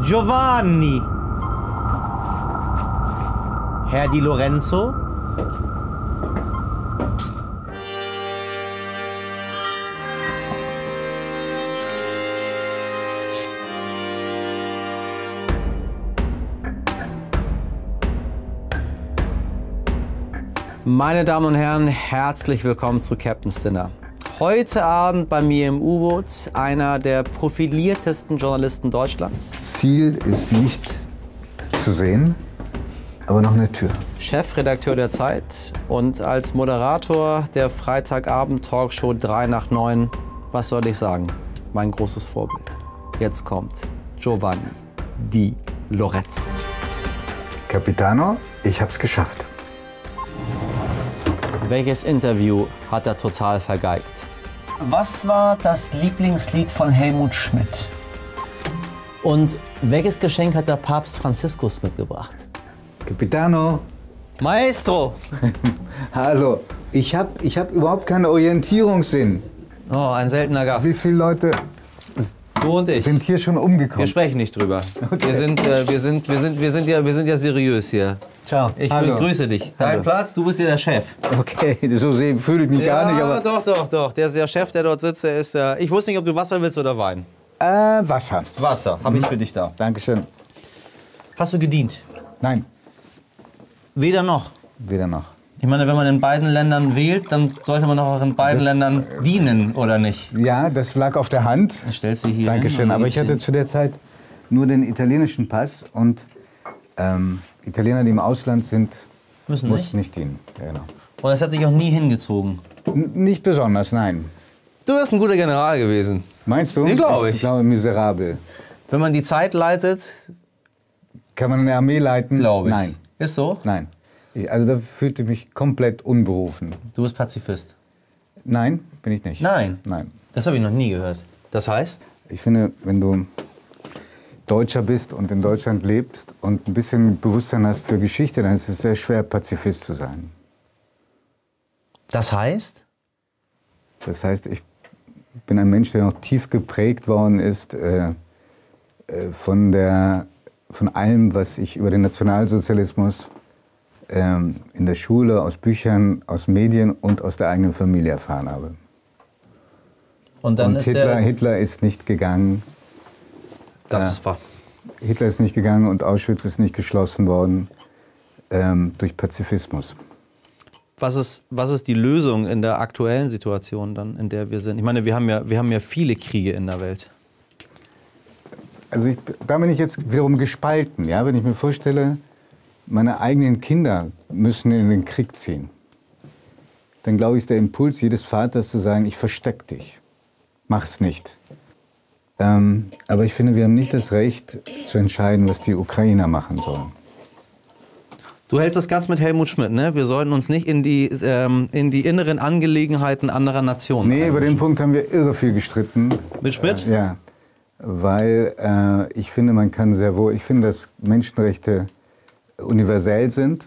Giovanni. Herr Di Lorenzo. Meine Damen und Herren, herzlich willkommen zu Captain's Dinner. Heute Abend bei mir im U-Boot einer der profiliertesten Journalisten Deutschlands. Ziel ist nicht zu sehen, aber noch eine Tür. Chefredakteur der Zeit und als Moderator der Freitagabend-Talkshow 3 nach 9, was soll ich sagen, mein großes Vorbild. Jetzt kommt Giovanni Di Lorenzo. Capitano, ich hab's geschafft. Welches Interview hat er total vergeigt? Was war das Lieblingslied von Helmut Schmidt? Und welches Geschenk hat der Papst Franziskus mitgebracht? Capitano, Maestro! hallo. Ich hab, ich hab überhaupt keinen Orientierungssinn. Oh, ein seltener Wie Gast. viele Leute Du und ich. sind hier schon Wir umgekommen? sprechen nicht drüber. Wir, sind, äh, wir, sind, wir, sind, wir, sind ja, wir sind ja seriös hier. Ciao. Ich Hallo. begrüße dich. Dein Hallo. Platz, du bist hier der Chef. Okay, so fühle ich mich gar nicht, aber. doch, doch, doch. Der, der Chef, der dort sitzt, der ist der. Ich wusste nicht, ob du Wasser willst oder Wein. Äh, Wasser. Wasser, habe ich für dich da. Dankeschön. Hast du gedient? Nein, Weder noch. weder noch. Ich meine, wenn man in beiden Ländern wählt, dann sollte man auch in beiden Ländern dienen, oder nicht? Ja, das lag auf der Hand. Dann stellst du hier Dankeschön. Aber ich hatte zu der Zeit nur den italienischen Pass und ähm, Italiener, die im Ausland sind, Müssen mussten nicht dienen. Ja, genau. Und das hat dich auch nie hingezogen. N nicht besonders, nein. Du bist ein guter General gewesen. Meinst du? Glaub ich. Ich glaube, miserabel. Wenn man die Zeit leitet, Kann man eine Armee leiten? glaube ich. Nein, Ist so? nein. Also da fühlte ich mich komplett unberufen. Du bist Pazifist. Nein, bin ich nicht. Nein. Nein. Das habe ich noch nie gehört. Das heißt? Ich finde, wenn du Deutscher bist und in Deutschland lebst und ein bisschen Bewusstsein hast für Geschichte, dann ist es sehr schwer, Pazifist zu sein. Das heißt? Das heißt, ich bin ein Mensch, der noch tief geprägt worden ist äh, äh, von, der, von allem, was ich über den Nationalsozialismus ähm, in der Schule, aus Büchern, aus Medien und aus der eigenen Familie erfahren habe. Und dann und ist Hitler. Hitler ist nicht gegangen. Das Ja. ist wahr. Hitler ist nicht gegangen und Auschwitz ist nicht geschlossen worden ähm, durch Pazifismus. Was ist, was ist die Lösung in der aktuellen Situation dann, in der wir sind? Ich meine, wir haben ja, wir haben ja viele Kriege in der Welt. Also ich, da bin ich jetzt wiederum gespalten. Ja? Wenn ich mir vorstelle, meine eigenen Kinder müssen in den Krieg ziehen, dann glaube ich, ist der Impuls jedes Vaters zu sagen, ich versteck dich, mach's nicht. Ähm, aber ich finde, wir haben nicht das Recht zu entscheiden, was die Ukrainer machen sollen. Du hältst es ganz mit Helmut Schmidt, ne? Wir sollten uns nicht in die, ähm, in die inneren Angelegenheiten anderer Nationen. Nee, über den Punkt haben wir irre viel gestritten. Mit Schmidt? Äh, ja, weil äh, ich finde, man kann sehr wohl, ich finde, dass Menschenrechte universell sind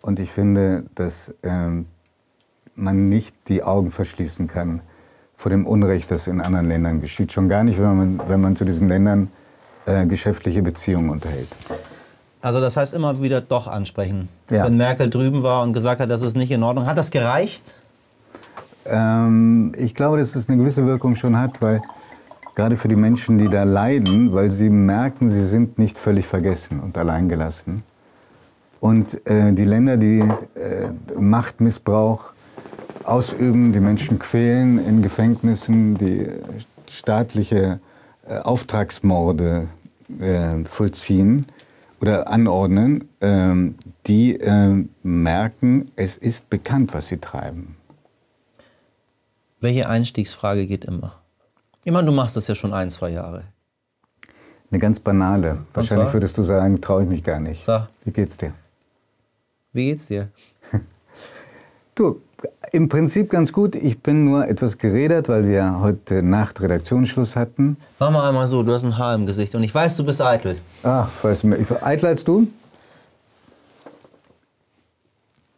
und ich finde, dass ähm, man nicht die Augen verschließen kann vor dem Unrecht, das in anderen Ländern geschieht. Schon gar nicht, wenn man, wenn man zu diesen Ländern äh, geschäftliche Beziehungen unterhält. Also das heißt immer wieder doch ansprechen. Ja. Wenn Merkel drüben war und gesagt hat, das ist nicht in Ordnung. Hat das gereicht? Ähm, ich glaube, dass es eine gewisse Wirkung schon hat, weil gerade für die Menschen, die da leiden, weil sie merken, sie sind nicht völlig vergessen und alleingelassen. Und äh, die Länder, die äh, Machtmissbrauch ausüben, die Menschen quälen in Gefängnissen, die staatliche äh, Auftragsmorde äh, vollziehen oder anordnen, ähm, die äh, merken, es ist bekannt, was sie treiben. Welche Einstiegsfrage geht immer? Ich meine, du machst das ja schon ein, zwei Jahre. Eine ganz banale. Wahrscheinlich zwar? würdest du sagen, traue ich mich gar nicht. Sag. Wie geht's dir? Wie geht's dir? Du, im Prinzip ganz gut. Ich bin nur etwas geredet, weil wir heute Nacht Redaktionsschluss hatten. Mach mal einmal so, du hast ein Haar im Gesicht und ich weiß, du bist eitel. Ach, weiß mir, ich, eitler als du?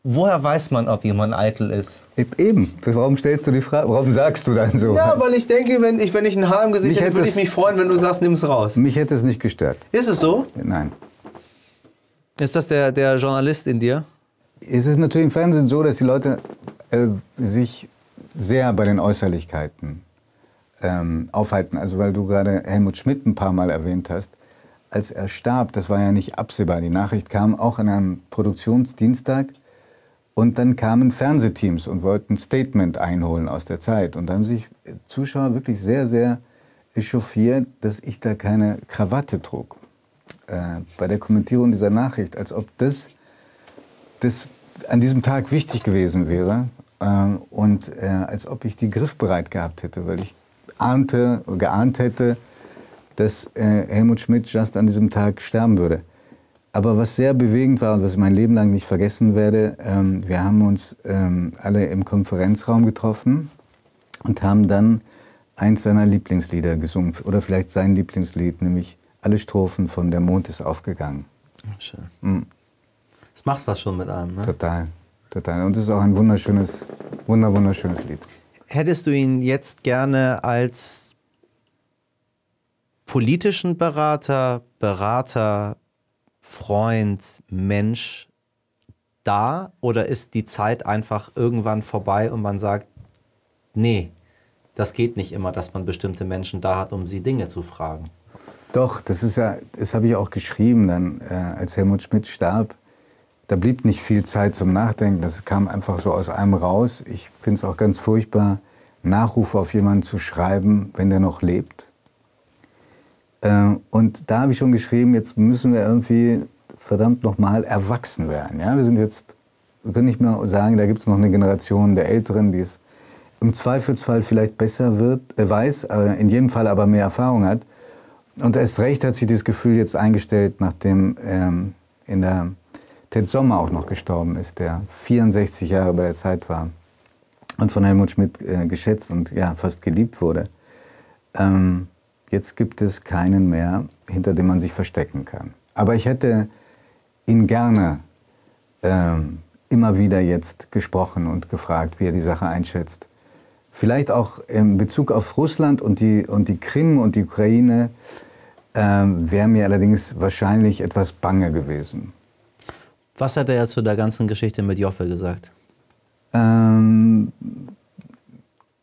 Woher weiß man, ob jemand eitel ist? Eben. Warum stellst du die Frage? Warum sagst du dann so? Ja, weil ich denke, wenn ich, wenn ich ein Haar im Gesicht Mich hätte, würde ich mich freuen, wenn du sagst, nimm es raus. Mich hätte es nicht gestört. Ist es so? Nein. Ist das der, der Journalist in dir? Es ist natürlich im Fernsehen so, dass die Leute äh, sich sehr bei den Äußerlichkeiten ähm, aufhalten. Also weil du gerade Helmut Schmidt ein paar Mal erwähnt hast. Als er starb, das war ja nicht absehbar. Die Nachricht kam auch an einem Produktionsdienstag. Und dann kamen Fernsehteams und wollten Statement einholen aus der Zeit. Und da haben sich Zuschauer wirklich sehr, sehr echauffiert, dass ich da keine Krawatte trug. Äh, bei der Kommentierung dieser Nachricht, als ob das das an diesem Tag wichtig gewesen wäre äh, und äh, als ob ich die griffbereit gehabt hätte, weil ich ahnte, geahnt hätte, dass äh, Helmut Schmidt just an diesem Tag sterben würde. Aber was sehr bewegend war und was ich mein Leben lang nicht vergessen werde, ähm, wir haben uns ähm, alle im Konferenzraum getroffen und haben dann eins seiner Lieblingslieder gesungen, oder vielleicht sein Lieblingslied, nämlich alle Strophen von Der Mond ist aufgegangen. Schön. Das macht was schon mit einem, ne? Total, total. Und es ist auch ein wunderschönes, wunder, wunderschönes Lied. Hättest du ihn jetzt gerne als politischen Berater, Berater, Freund, Mensch da? Oder ist die Zeit einfach irgendwann vorbei und man sagt, nee, das geht nicht immer, dass man bestimmte Menschen da hat, um sie Dinge zu fragen? Doch, das ist ja, das habe ich auch geschrieben dann, äh, als Helmut Schmidt starb. Da blieb nicht viel Zeit zum Nachdenken. Das kam einfach so aus einem raus. Ich finde es auch ganz furchtbar, Nachrufe auf jemanden zu schreiben, wenn der noch lebt. Äh, und da habe ich schon geschrieben, jetzt müssen wir irgendwie verdammt nochmal erwachsen werden. Ja? Wir sind jetzt, wir können nicht mehr sagen, da gibt es noch eine Generation der Älteren, die es im Zweifelsfall vielleicht besser wird, äh, weiß, äh, in jedem Fall aber mehr Erfahrung hat. Und erst recht hat sich dieses Gefühl jetzt eingestellt, nachdem ähm, in der Ted Sommer auch noch gestorben ist, der 64 Jahre bei der Zeit war und von Helmut Schmidt äh, geschätzt und ja, fast geliebt wurde. Ähm, jetzt gibt es keinen mehr, hinter dem man sich verstecken kann. Aber ich hätte ihn gerne ähm, immer wieder jetzt gesprochen und gefragt, wie er die Sache einschätzt. Vielleicht auch in Bezug auf Russland und die, und die Krim und die Ukraine ähm, wäre mir allerdings wahrscheinlich etwas bange gewesen. Was hat er zu der ganzen Geschichte mit Joffe gesagt? Ähm,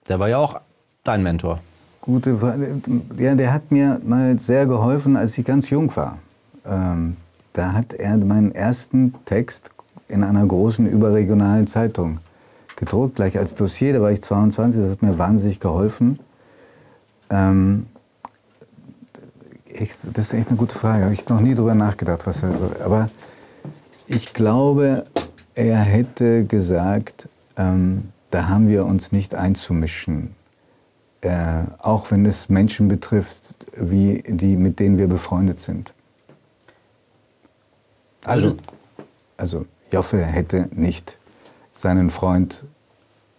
Der war ja auch dein Mentor. Gute, Frage. ja, der hat mir mal sehr geholfen, als ich ganz jung war. Ähm, da hat er meinen ersten Text in einer großen überregionalen Zeitung gedruckt, gleich als Dossier. Da war ich 22, das hat mir wahnsinnig geholfen. Ähm, ich, das ist echt eine gute Frage. Habe ich noch nie drüber nachgedacht, was er. Aber ich glaube, er hätte gesagt, ähm, da haben wir uns nicht einzumischen. Äh, auch wenn es Menschen betrifft, wie die, mit denen wir befreundet sind. Also, also Joffe hätte nicht seinen Freund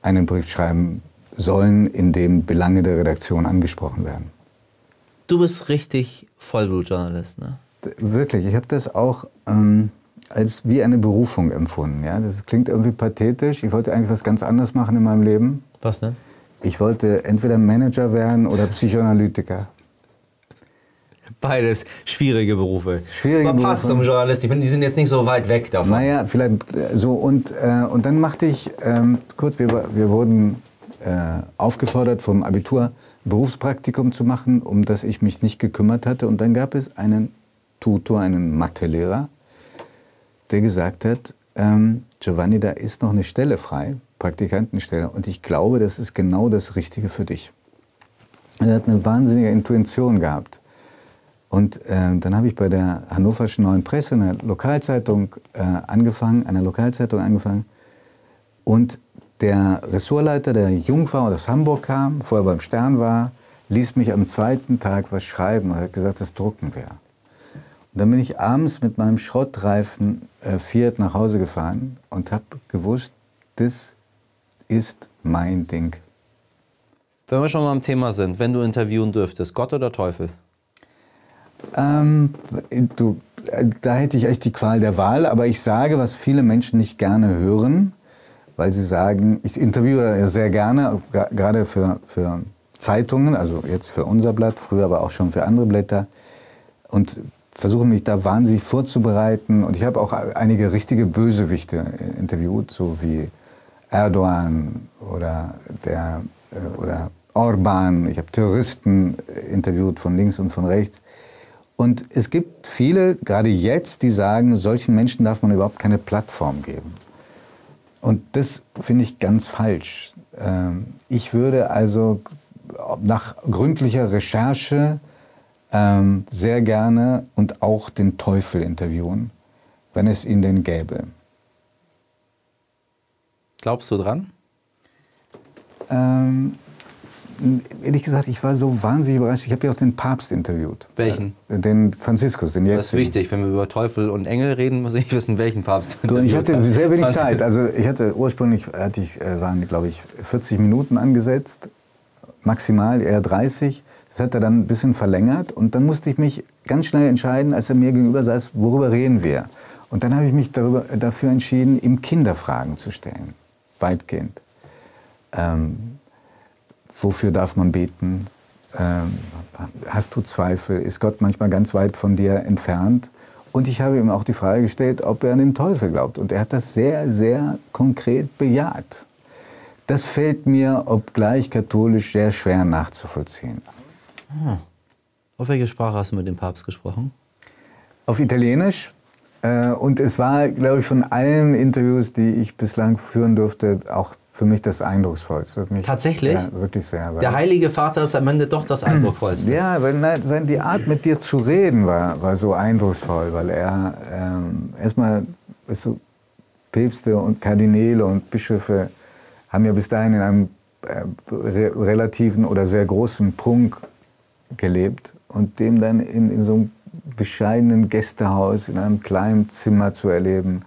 einen Brief schreiben sollen, in dem Belange der Redaktion angesprochen werden. Du bist richtig Vollblutjournalist, ne? Wirklich, ich habe das auch ähm, als wie eine Berufung empfunden. Ja? Das klingt irgendwie pathetisch. Ich wollte eigentlich was ganz anderes machen in meinem Leben. Was denn? Ich wollte entweder Manager werden oder Psychoanalytiker. Beides schwierige Berufe. Schwierige Aber passt Berufe. zum Journalist. Ich finde, die sind jetzt nicht so weit weg davon. Naja, vielleicht äh, so. Und, äh, und dann machte ich, ähm, kurz, wir, wir wurden äh, aufgefordert, vom Abitur Berufspraktikum zu machen, um das ich mich nicht gekümmert hatte. Und dann gab es einen Tutor, einen Mathelehrer, der gesagt hat, ähm, Giovanni, da ist noch eine Stelle frei, Praktikantenstelle. Und ich glaube, das ist genau das Richtige für dich. Er hat eine wahnsinnige Intuition gehabt. Und äh, dann habe ich bei der Hannoverschen Neuen Presse, einer Lokalzeitung, äh, angefangen, einer Lokalzeitung angefangen. Und der Ressortleiter, der jung war und aus Hamburg kam, vorher beim Stern war, ließ mich am zweiten Tag was schreiben und hat gesagt, das drucken wir. Und dann bin ich abends mit meinem Schrottreifen äh, Fiat nach Hause gefahren und habe gewusst, das ist mein Ding. Wenn wir schon mal am Thema sind, wenn du interviewen dürftest, Gott oder Teufel? Ähm, du, da hätte ich echt die Qual der Wahl, aber ich sage, was viele Menschen nicht gerne hören, weil sie sagen, ich interviewe sehr gerne, gerade für, für Zeitungen, also jetzt für unser Blatt, früher aber auch schon für andere Blätter und versuche mich da wahnsinnig vorzubereiten und ich habe auch einige richtige Bösewichte interviewt, so wie Erdogan oder, der, äh, oder Orban, ich habe Terroristen interviewt von links und von rechts. Und es gibt viele, gerade jetzt, die sagen, solchen Menschen darf man überhaupt keine Plattform geben. Und das finde ich ganz falsch. Ähm, ich würde also nach gründlicher Recherche ähm, sehr gerne und auch den Teufel interviewen, wenn es ihn denn gäbe. Glaubst du dran? Ähm, ehrlich gesagt, ich war so wahnsinnig überrascht. Ich habe ja auch den Papst interviewt. Welchen? Äh, den Franziskus, den jetzt. Das ist wichtig. Wenn wir über Teufel und Engel reden, muss ich wissen, welchen Papst du Ich hatte sehr wenig Zeit. Also ich hatte ursprünglich, hatte ich, äh, waren glaube ich 40 Minuten angesetzt, maximal eher 30. Das hat er dann ein bisschen verlängert und dann musste ich mich ganz schnell entscheiden, als er mir gegenüber saß, worüber reden wir. Und dann habe ich mich darüber, dafür entschieden, ihm Kinderfragen zu stellen, weitgehend. Ähm, Wofür darf man beten? Ähm, hast du Zweifel? Ist Gott manchmal ganz weit von dir entfernt? Und ich habe ihm auch die Frage gestellt, ob er an den Teufel glaubt. Und er hat das sehr, sehr konkret bejaht. Das fällt mir, obgleich katholisch, sehr schwer nachzuvollziehen. Hm. Auf welche Sprache hast du mit dem Papst gesprochen? Auf Italienisch. Äh, und es war, glaube ich, von allen Interviews, die ich bislang führen durfte, auch für mich das Eindrucksvollste. Mich, Tatsächlich? Ja, wirklich sehr. Der Heilige Vater ist am Ende doch das Eindrucksvollste. Ja, weil nein, die Art mit dir zu reden war, war so eindrucksvoll, weil er ähm, erstmal, weißt du, Päpste und Kardinäle und Bischöfe haben ja bis dahin in einem äh, re relativen oder sehr großen Prunk gelebt und dem dann in, in so einem bescheidenen Gästehaus in einem kleinen Zimmer zu erleben,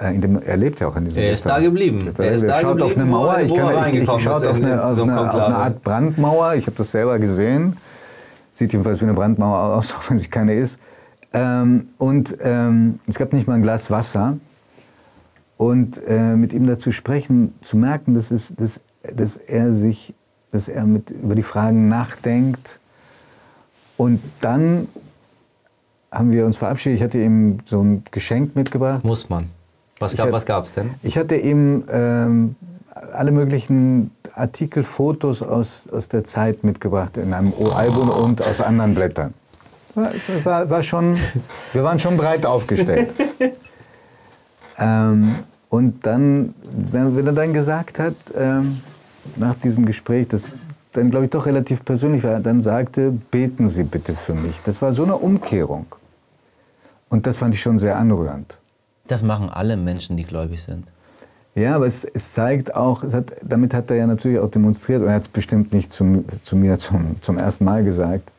äh, in dem, er lebt ja auch in diesem Er ist da geblieben. Er, er ist da schaut auf eine Mauer. Ich, kann, ich, ich schaut auf eine, auf, eine, auf eine, Art Brandmauer. Ich habe das selber gesehen. Sieht jedenfalls wie eine Brandmauer aus, auch wenn sie keine ist. Ähm, und ähm, es gab nicht mal ein Glas Wasser. Und äh, mit ihm dazu sprechen, zu merken, dass, es, dass, dass er sich, dass er mit, über die Fragen nachdenkt. Und dann haben wir uns verabschiedet. Ich hatte ihm so ein Geschenk mitgebracht. Muss man. Was gab es denn? Ich hatte ihm ähm, alle möglichen Artikel, Fotos aus, aus der Zeit mitgebracht in einem Album und aus anderen Blättern. War, war, war schon, wir waren schon breit aufgestellt. ähm, und dann, wenn er dann gesagt hat, ähm, nach diesem Gespräch, das dann glaube ich doch relativ persönlich war, dann sagte, beten Sie bitte für mich. Das war so eine Umkehrung. Und das fand ich schon sehr anrührend. Das machen alle Menschen, die gläubig sind. Ja, aber es, es zeigt auch, es hat, damit hat er ja natürlich auch demonstriert, und er hat es bestimmt nicht zu, zu mir zum, zum ersten Mal gesagt,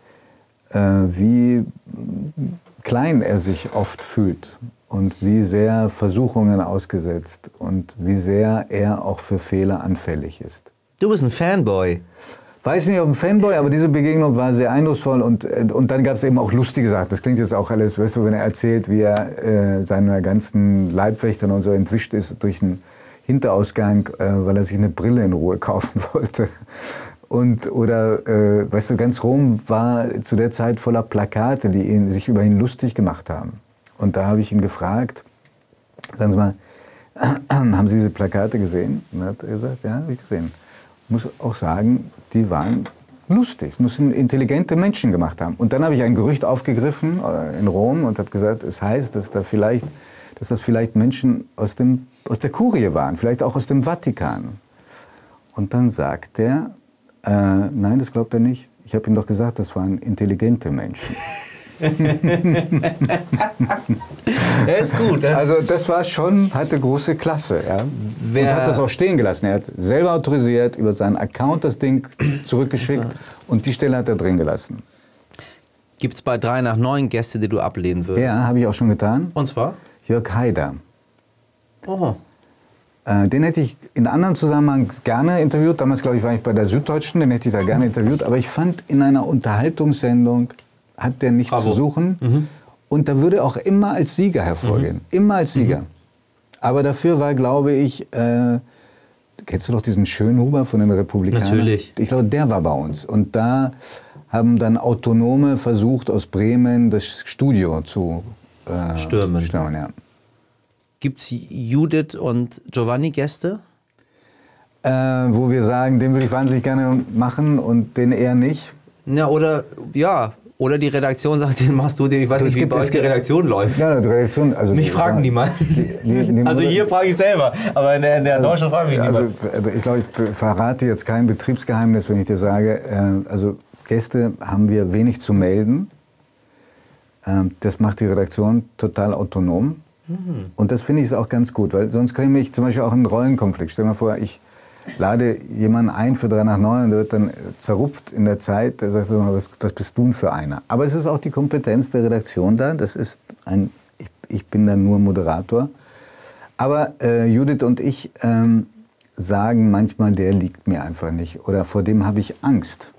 äh, wie klein er sich oft fühlt und wie sehr Versuchungen ausgesetzt und wie sehr er auch für Fehler anfällig ist. Du bist ein Fanboy. Weiß nicht, ob ein Fanboy, aber diese Begegnung war sehr eindrucksvoll und, äh, und dann gab es eben auch lustige Sachen. Das klingt jetzt auch alles, weißt du, wenn er erzählt, wie er äh, seiner ganzen Leibwächtern und so entwischt ist durch einen Hinterausgang, äh, weil er sich eine Brille in Ruhe kaufen wollte. Und, oder, äh, weißt du, ganz Rom war zu der Zeit voller Plakate, die ihn, sich über ihn lustig gemacht haben. Und da habe ich ihn gefragt, sagen Sie mal, haben Sie diese Plakate gesehen? Und er hat gesagt, ja, habe ich gesehen muss auch sagen, die waren lustig. Müssen intelligente Menschen gemacht haben. Und dann habe ich ein Gerücht aufgegriffen äh, in Rom und habe gesagt, es heißt, dass, da vielleicht, dass das vielleicht Menschen aus, dem, aus der Kurie waren, vielleicht auch aus dem Vatikan. Und dann sagt er, äh, nein, das glaubt er nicht. Ich habe ihm doch gesagt, das waren intelligente Menschen. er ist gut. Das also das war schon, hatte große Klasse. Ja? Und hat das auch stehen gelassen. Er hat selber autorisiert, über seinen Account das Ding zurückgeschickt also. und die Stelle hat er drin gelassen. Gibt es bei 3 nach 9 Gäste, die du ablehnen würdest? Ja, habe ich auch schon getan. Und zwar? Jörg Haider. Oh. Äh, den hätte ich in anderen Zusammenhang gerne interviewt. Damals, glaube ich, war ich bei der Süddeutschen, den hätte ich da gerne interviewt. Aber ich fand in einer Unterhaltungssendung hat der nichts Bravo. zu suchen. Mhm. Und da würde auch immer als Sieger hervorgehen. Mhm. Immer als Sieger. Aber dafür war, glaube ich, äh, kennst du doch diesen Schönhuber von den Republikanern? Natürlich. Ich glaube, der war bei uns. Und da haben dann Autonome versucht, aus Bremen das Studio zu äh, Stürmen. stürmen ja. Gibt es Judith und Giovanni Gäste? äh, wo wir sagen, den würde ich wahnsinnig gerne machen und den eher nicht. Ja, oder ja. Oder die Redaktion sagt, den machst du, den, ich weiß Es nicht, wie gibt- bei euch die Redaktion läuft. Ja, die Redaktion. Also Mich fragen die mal. die- die- Also hier frage ich selber, aber in der, in der Deutschen fragen mich Also, niemand. also ich glaube, ich verrate jetzt kein Betriebsgeheimnis, wenn ich dir sage, äh, also Gäste haben wir wenig zu melden. Ähm, das macht die Redaktion total autonom. Mhm. Und das finde ich auch ganz gut, weil sonst käme ich zum Beispiel auch in einen Rollenkonflikt. Stell dir mal vor, ich lade jemanden ein für 3 nach 9 und der wird dann zerrupft in der Zeit. Der sagt so, was, was bist du für einer? Aber es ist auch die Kompetenz der Redaktion da. Das ist ein, ich, ich bin dann nur Moderator. Aber äh, Judith und ich ähm, sagen manchmal, der liegt mir einfach nicht oder vor dem habe ich Angst.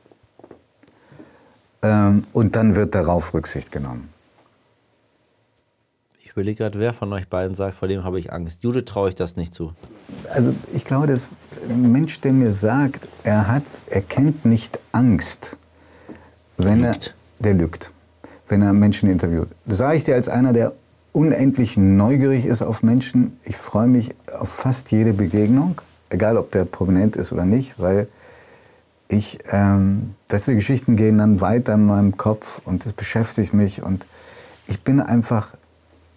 Ähm, und dann wird darauf Rücksicht genommen. Überlege gerade, wer von euch beiden sagt, vor dem habe ich Angst. Judith traue ich das nicht zu. Also ich glaube, dass ein Mensch, der mir sagt, er hat, er kennt nicht Angst, wenn Lügt. er, der lügt, wenn er Menschen interviewt. Das sage ich dir als einer, der unendlich neugierig ist auf Menschen. Ich freue mich auf fast jede Begegnung, egal ob der prominent ist oder nicht, weil ich, ähm, bessere Geschichten gehen dann weiter in meinem Kopf und das beschäftigt mich und ich bin einfach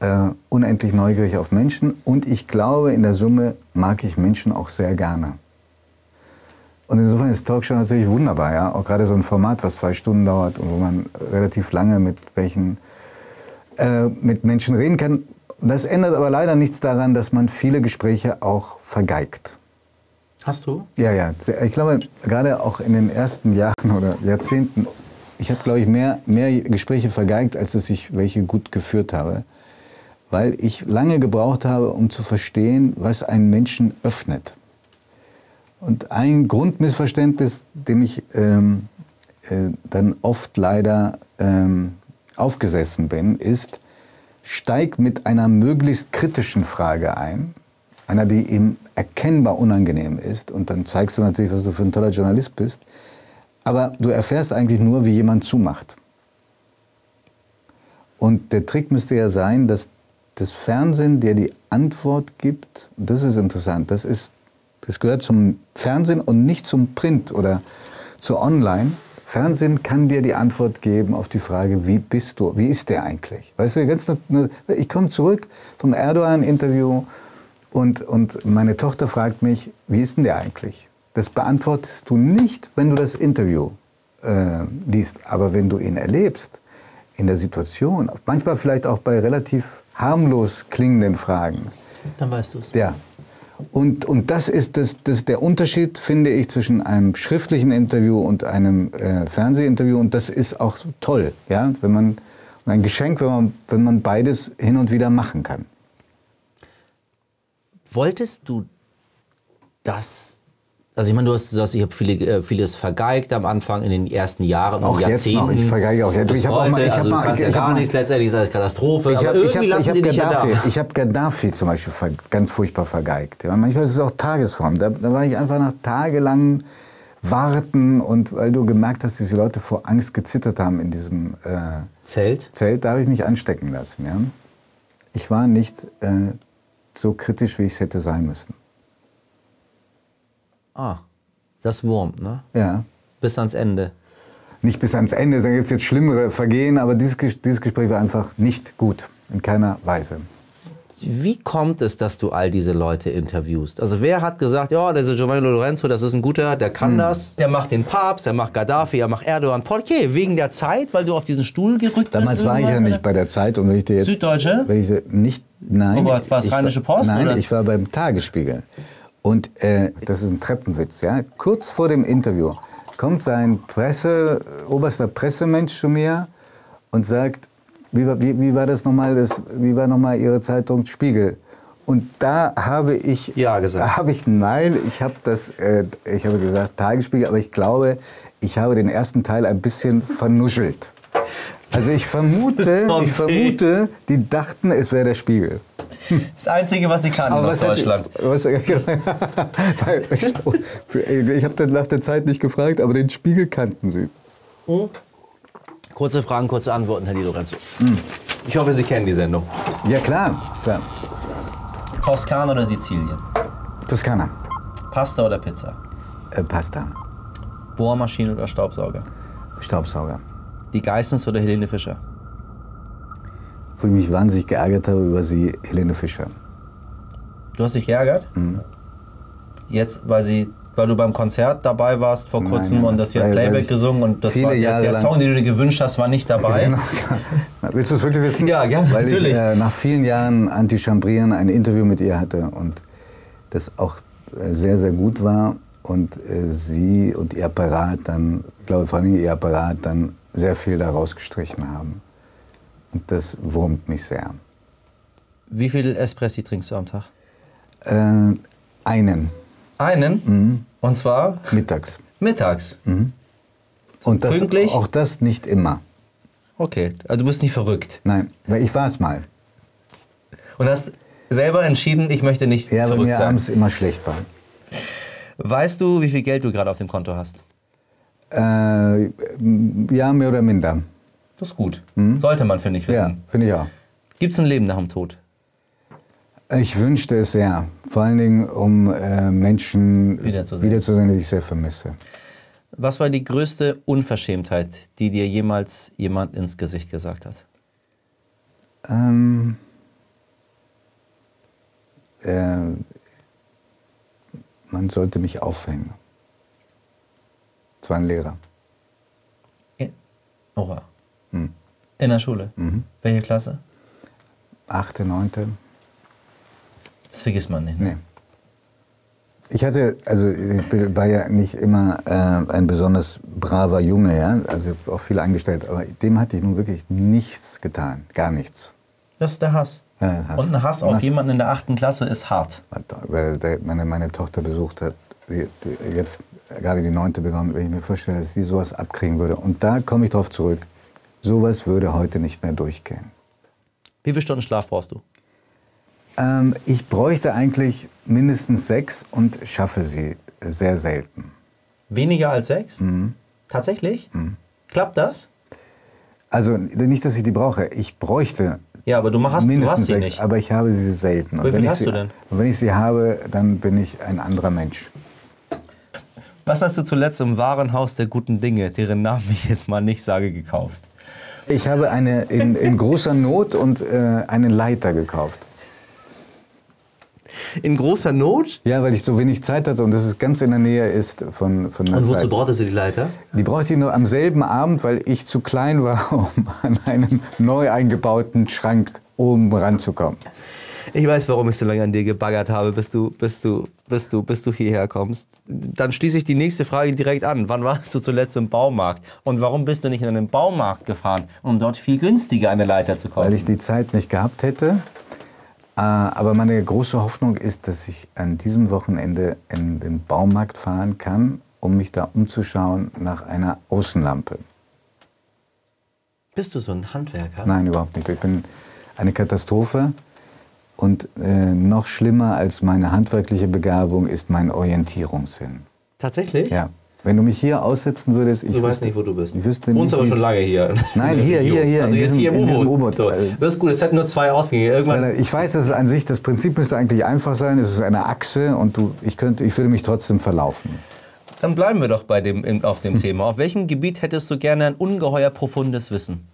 äh, unendlich neugierig auf Menschen und ich glaube, in der Summe mag ich Menschen auch sehr gerne. Und insofern ist Talkshow natürlich wunderbar, ja, auch gerade so ein Format, was zwei Stunden dauert und wo man relativ lange mit welchen äh, mit Menschen reden kann. Das ändert aber leider nichts daran, dass man viele Gespräche auch vergeigt. Hast du? Ja, ja. Ich glaube, gerade auch in den ersten Jahren oder Jahrzehnten, ich habe, glaube ich, mehr, mehr Gespräche vergeigt, als dass ich welche gut geführt habe. Weil ich lange gebraucht habe, um zu verstehen, was einen Menschen öffnet. Und ein Grundmissverständnis, dem ich ähm, äh, dann oft leider ähm, aufgesessen bin, ist, steig mit einer möglichst kritischen Frage ein, einer, die ihm erkennbar unangenehm ist, und dann zeigst du natürlich, was du für ein toller Journalist bist, aber du erfährst eigentlich nur, wie jemand zumacht. Und der Trick müsste ja sein, dass das Fernsehen dir die Antwort gibt, das ist interessant, das, ist, das gehört zum Fernsehen und nicht zum Print oder zu Online. Fernsehen kann dir die Antwort geben auf die Frage, wie bist du, wie ist der eigentlich? Weißt du, ganz, ich komme zurück vom Erdogan-Interview und, und meine Tochter fragt mich, wie ist denn der eigentlich? Das beantwortest du nicht, wenn du das Interview äh, liest, aber wenn du ihn erlebst, in der Situation, manchmal vielleicht auch bei relativ harmlos klingenden Fragen. Dann weißt du es. Ja. Und, und das ist das, das der Unterschied, finde ich, zwischen einem schriftlichen Interview und einem äh, Fernsehinterview. Und das ist auch so toll, ja, wenn man ein Geschenk, wenn man, wenn man beides hin und wieder machen kann. Wolltest du das? Also ich meine, du hast gesagt, ich habe viele, äh, vieles vergeigt am Anfang in den ersten Jahren Auch und jetzt noch, Jahrzehnten. ich vergeige auch jetzt. Bis Ich hab auch mal- ich hab also du mal- kannst ich- ja ich hab gar mal- nichts letztendlich als Katastrophe. Ich habe irgendwie hab, lassen hab die dich ja da. Gaddafi, ich hab Gaddafi zum Beispiel ganz furchtbar vergeigt. Ja, manchmal ist es auch Tagesform. Da, da war ich einfach nach tagelangen Warten und weil du gemerkt hast, dass die Leute vor Angst gezittert haben in diesem äh, Zelt. Zelt, da habe ich mich anstecken lassen. Ja? Ich war nicht äh, so kritisch, wie ich es hätte sein müssen. Ah, das wurmt, ne? Ja. Bis ans Ende. Nicht bis ans Ende, da gibt es jetzt schlimmere Vergehen, aber dieses, Ges- dieses Gespräch war einfach nicht gut, in keiner Weise. Wie kommt es, dass du all diese Leute interviewst? Also wer hat gesagt, ja, dieser Giovanni Lorenzo, das ist ein guter, der Hm. kann das, der macht den Papst, der macht Gaddafi, der macht Erdogan. Portier, wegen der Zeit, weil du auf diesen Stuhl gerückt Damals bist? war ich ja nicht bei der Zeit und wenn ich dir jetzt Süddeutsche? Wenn ich dir nicht, nein. Oh Gott, war es Rheinische Post, Nein, oder? ich war beim Tagesspiegel. Und äh, das ist ein Treppenwitz, ja. Kurz vor dem Interview kommt sein Presse, oberster Pressemensch zu mir und sagt, wie, war- wie, wie war das nochmal, das, wie war nochmal Ihre Zeitung Spiegel? Und da habe ich, Ja gesagt. habe ich nein, ich habe das, äh, ich habe gesagt Tagesspiegel, aber ich glaube, ich habe den ersten Teil ein bisschen vernuschelt. Also ich vermute, ich vermute, die dachten, es wäre der Spiegel. Das Einzige, was sie kannten aus hätte- Deutschland. was, Weil ich ich habe dann nach der Zeit nicht gefragt, aber den Spiegel kannten sie. Kurze Fragen, kurze Antworten, Herr Di Lorenzo. Ich hoffe, Sie kennen die Sendung. Ja klar, klar. Toskana oder Sizilien? Toskana. Pasta oder Pizza? Äh, Pasta. Bohrmaschine oder Staubsauger? Staubsauger. Die Geissens oder Helene Fischer? Wo ich mich wahnsinnig geärgert habe über sie, Helene Fischer. Du hast dich geärgert? Jetzt, weil, sie, weil du beim Konzert dabei warst vor Nein, kurzem nein, und das hier Playback gesungen und das war der, der Song, den du dir gewünscht hast, war nicht dabei. Genau. Willst du es wirklich wissen? Ja, gerne, Weil natürlich. ich äh, nach vielen Jahren Anti-Chambrieren ein Interview mit ihr hatte und das auch äh, sehr, sehr gut war und äh, sie und ihr Apparat dann, ich glaube vor allem ihr Apparat dann sehr viel daraus gestrichen haben. Und das wurmt mich sehr. Wie viel Espressi trinkst du am Tag? Äh, einen Einen. Mhm. Und zwar mittags. mittags. Und das, pünktlich? auch das nicht immer. Okay, also du bist nicht verrückt. Nein, weil ich war es mal. Und hast selber entschieden, ich möchte nicht Ja, weil verrückt mir sein. abends immer schlecht war. Weißt du, wie viel Geld du gerade auf dem Konto hast? Äh, ja, mehr oder minder. Das ist gut. Sollte man, finde ich, Mhm. Ja, wissen. finde ich auch. Gibt es ein Leben nach dem Tod? Ich wünschte es sehr. Vor allen Dingen, um äh, Menschen Wiederzusehen. wiederzusehen, die ich sehr vermisse. Was war die größte Unverschämtheit, die dir jemals jemand ins Gesicht gesagt hat? Ähm, äh, man sollte mich aufhängen. Das war ein Lehrer. Oha. Hm. In der Schule? Mhm. Welche Klasse? Achte, neunte. Das vergisst man nicht. Ne? Nee. Ich hatte, also ich war ja nicht immer äh, ein besonders braver Junge, ja. Also auch viel angestellt, aber dem hatte ich nun wirklich nichts getan. Gar nichts. Das ist der Hass. Ja, Hass. Und ein Hass auf Hass. jemanden in der achten Klasse ist hart. weil meine, meine Tochter besucht hat, die, die jetzt gerade die neunte begonnen, wenn ich mir vorstelle, dass sie sowas abkriegen würde. Und da komme ich drauf zurück. Sowas würde heute nicht mehr durchgehen. Wie viele Stunden Schlaf brauchst du? Ähm, ich bräuchte eigentlich mindestens sechs und schaffe sie sehr selten. Weniger als sechs? Mhm. Tatsächlich? Klappt das? Also nicht, dass ich die brauche. Ich bräuchte Ja, aber du, mach- hast, du mindestens hast sie sechs, nicht. aber ich habe sie selten. Wie viel hast sie, du denn? Und wenn ich sie habe, dann bin ich ein anderer Mensch. Was hast du zuletzt im Warenhaus der guten Dinge, deren Namen ich jetzt mal nicht sage, gekauft? Ich habe eine in, in großer Not und äh, eine Leiter gekauft. In großer Not? Ja, weil ich so wenig Zeit hatte und das ist ganz in der Nähe ist von, von der Und wozu Zeit. brauchtest du die Leiter? Die brauchte ich nur am selben Abend, weil ich zu klein war, um an einen neu eingebauten Schrank oben ranzukommen. Ich weiß, warum ich so lange an dir gebaggert habe, bis du, bis du, bis du, bis du hierher kommst. Dann schließe ich die nächste Frage direkt an. Wann warst du zuletzt im Baumarkt? Und warum bist du nicht in einen Baumarkt gefahren, um dort viel günstiger eine Leiter zu kaufen? Weil ich die Zeit nicht gehabt hätte. Äh, Aber meine große Hoffnung ist, dass ich an diesem Wochenende in den Baumarkt fahren kann, um mich da umzuschauen nach einer Außenlampe. Bist du so ein Handwerker? Nein, überhaupt nicht. Ich bin eine Katastrophe. Und äh, noch schlimmer als meine handwerkliche Begabung ist mein Orientierungssinn. Tatsächlich? Ja. Wenn du mich hier aussetzen würdest, ich Du weißt nicht, wo du bist. Ich wüsste Du wohnst aber schon lange hier. Nein, hier, hier, hier, Also jetzt diesem- hier im U-Boot. So. Das ist gut, es hätten nur zwei Ausgänge. Irgendwann. Ich weiß, dass es an sich, das Prinzip müsste eigentlich einfach sein. Es ist eine Achse und du, ich, könnte, ich würde mich trotzdem verlaufen. Dann bleiben wir doch bei dem, auf dem Thema. Auf welchem Gebiet hättest du gerne ein ungeheuer profundes Wissen?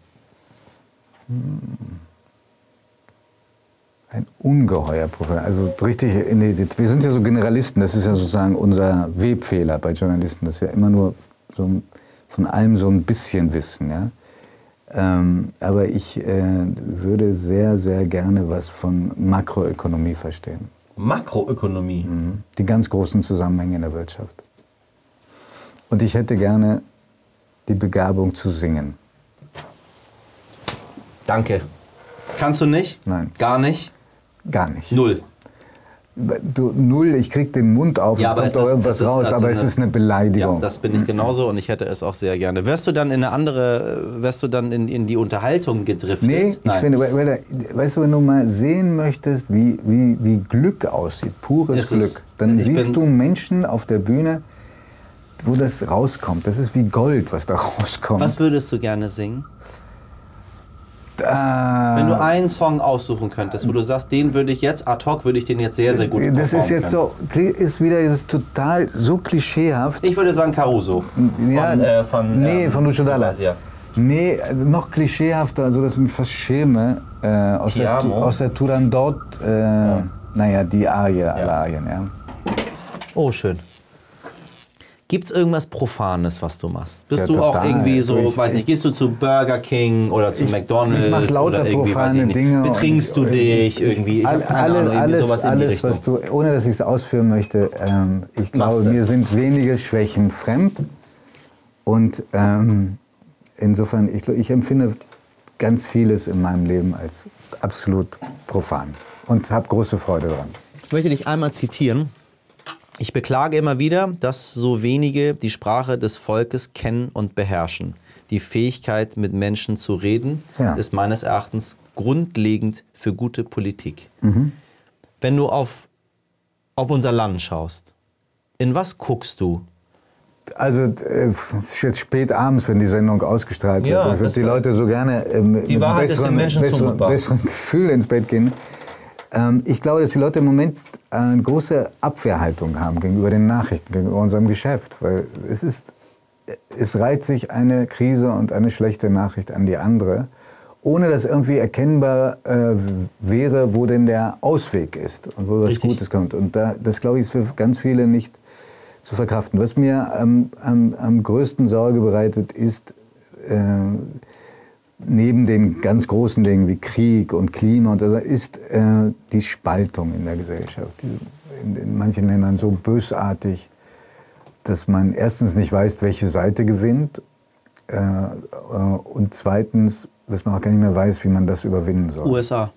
Ein ungeheuer Profil. Also richtig, die, wir sind ja so Generalisten, das ist ja sozusagen unser Webfehler bei Journalisten, dass wir immer nur so von allem so ein bisschen wissen. Ja? Ähm, aber ich äh, würde sehr, sehr gerne was von Makroökonomie verstehen. Makroökonomie. Die ganz großen Zusammenhänge in der Wirtschaft. Und ich hätte gerne die Begabung zu singen. Danke. Kannst du nicht? Nein. Gar nicht? Gar nicht. Null. du, null, ich krieg den Mund auf, Ja, es aber kommt doch irgendwas ist- raus, das aber ist es eine- ist eine Ja, Beleidigung. das bin ich genauso und ich hätte es auch sehr gerne. Wärst du dann in eine andere, wärst du dann in, in die Unterhaltung gedriftet? Nee, ich Nein. finde, weil, weil, weißt du, wenn du mal sehen möchtest, wie, wie, wie Glück aussieht, pures Es ist- Glück, dann ich siehst du Menschen auf der Bühne, wo das rauskommt. Das ist wie Gold, was da rauskommt. Was würdest du gerne singen? Ah, Wenn du einen Song aussuchen könntest, wo du sagst, den würde ich jetzt, ad hoc würde ich den jetzt sehr, sehr gut das ist jetzt können. so, ist wieder ist total so klischeehaft. Ich würde sagen Caruso. Ja, von, äh, von, nee, ähm, von Lucio Dalla. Ja. Nee, also noch klischeehafter, so dass ich mich fast schäme. Äh, aus, der, aus der Turandot, äh, naja, die Arie, alle Arien, ja. Oh, schön. Gibt es irgendwas Profanes, was du machst? Bist Ja, du auch irgendwie so, ich- weiß nicht, gehst du zu Burger King oder zu Ich- McDonalds ich mach lauter oder profane nicht, Dinge. betrinkst du dich irgendwie? Ich All, hab keine alle, Ahnung, irgendwie alles, sowas in die alles Richtung. was du, ohne dass ich es ausführen möchte, ähm, ich glaube, mir sind wenige Schwächen fremd. Und ähm, insofern, ich, ich empfinde ganz vieles in meinem Leben als absolut profan und habe große Freude daran. Ich möchte dich einmal zitieren. Ich beklage immer wieder, dass so wenige die Sprache des Volkes kennen und beherrschen. Die Fähigkeit, mit Menschen zu reden, Ja. ist meines Erachtens grundlegend für gute Politik. Mhm. Wenn du auf, auf unser Land schaust, in was guckst du? Also äh, es ist jetzt spät abends, wenn die Sendung ausgestrahlt wird. Ja, weil das die Leute so gerne ähm, mit einem Wahrheit ist den besseren, Menschen besseren, besseren Gefühl ins Bett gehen. Ähm, ich glaube, dass die Leute im Moment eine große Abwehrhaltung haben gegenüber den Nachrichten, gegenüber unserem Geschäft. Weil es ist, es reiht sich eine Krise und eine schlechte Nachricht an die andere, ohne dass irgendwie erkennbar äh, wäre, wo denn der Ausweg ist und wo was Richtig. Gutes kommt. Und da, das, glaube ich, ist für ganz viele nicht zu verkraften. Was mir am, am, am größten Sorge bereitet, ist äh, neben den ganz großen Dingen wie Krieg und Klima und so, ist äh, die Spaltung in der Gesellschaft. In, in manchen Ländern so bösartig, dass man erstens nicht weiß, welche Seite gewinnt äh, äh, und zweitens, dass man auch gar nicht mehr weiß, wie man das überwinden soll. USA.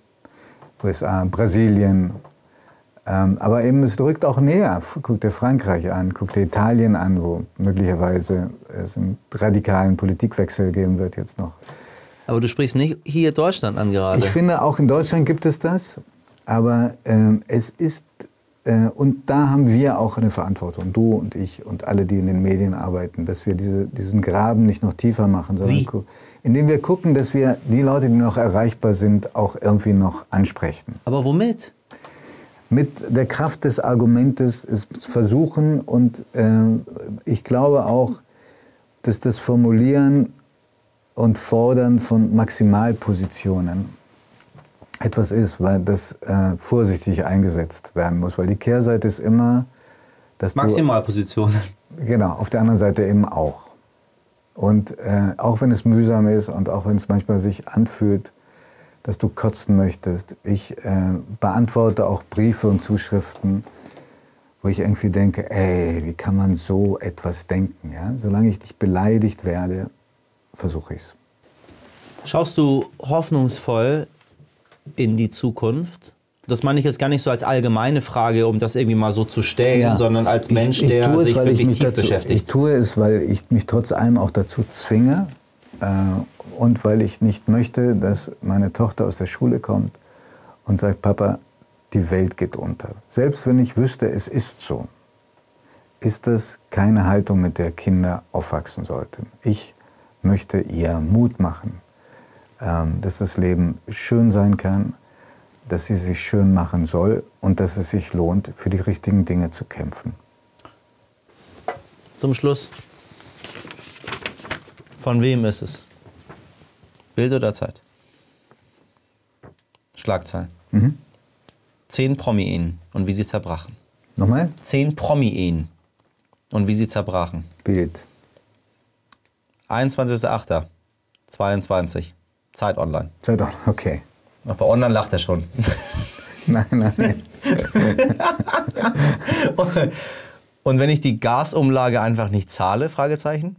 USA, Brasilien. Ähm, aber eben, es rückt auch näher. Guck dir Frankreich an, guck dir Italien an, wo möglicherweise es einen radikalen Politikwechsel geben wird jetzt noch. Aber du sprichst nicht hier Deutschland an gerade. Ich finde, auch in Deutschland gibt es das. Aber ähm, es ist, äh, und da haben wir auch eine Verantwortung, du und ich und alle, die in den Medien arbeiten, dass wir diese, diesen Graben nicht noch tiefer machen, sondern Wie? indem wir gucken, dass wir die Leute, die noch erreichbar sind, auch irgendwie noch ansprechen. Aber womit? mit der Kraft des Argumentes es versuchen und äh, ich glaube auch, dass das Formulieren und Fordern von Maximalpositionen etwas ist, weil das äh, vorsichtig eingesetzt werden muss, weil die Kehrseite ist immer, dass Maximalpositionen. du genau auf der anderen Seite eben auch und äh, auch wenn es mühsam ist und auch wenn es manchmal sich anfühlt, dass du kotzen möchtest. Ich äh, beantworte auch Briefe und Zuschriften, wo ich irgendwie denke, ey, wie kann man so etwas denken? Ja? Solange ich nicht beleidigt werde, versuche ich es. Schaust du hoffnungsvoll in die Zukunft? Das meine ich jetzt gar nicht so als allgemeine Frage, um das irgendwie mal so zu stellen, sondern als Mensch, Ich- ich der es, sich ich wirklich tief dazu, Ich beschäftigt. tue es, weil ich mich trotz allem auch dazu zwinge äh, und weil ich nicht möchte, dass meine Tochter aus der Schule kommt und sagt, Papa, die Welt geht unter. Selbst wenn ich wüsste, es ist so, ist das keine Haltung, mit der Kinder aufwachsen sollten. Ich möchte ihr Mut machen, ähm, dass das Leben schön sein kann, dass sie sich schön machen soll und dass es sich lohnt, für die richtigen Dinge zu kämpfen. Zum Schluss. Von wem ist es? Bild oder Zeit? Schlagzeilen. Mhm. Zehn Promi-Ehen und wie sie zerbrachen. Nochmal? Zehn Promi-Ehen und wie sie zerbrachen. Bild. 21.08.22. Zeit online. Sei doch, okay. Auch bei online lacht er schon. Nein, nein. Und wenn ich die Gasumlage einfach nicht zahle? Fragezeichen.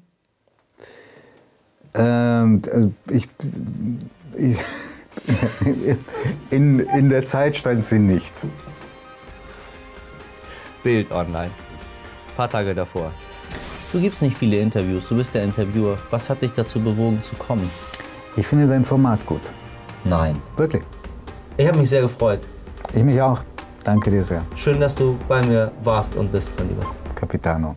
ähm, also ich, ich, in, in der Zeit stand sie nicht. Bild online. Ein paar Tage davor. Du gibst nicht viele Interviews, du bist der Interviewer. Was hat dich dazu bewogen zu kommen? Ich finde dein Format gut. Nein. Wirklich. Ich habe mich sehr gefreut. Ich mich auch. Danke dir sehr. Schön, dass du bei mir warst und bist, mein Lieber. Capitano.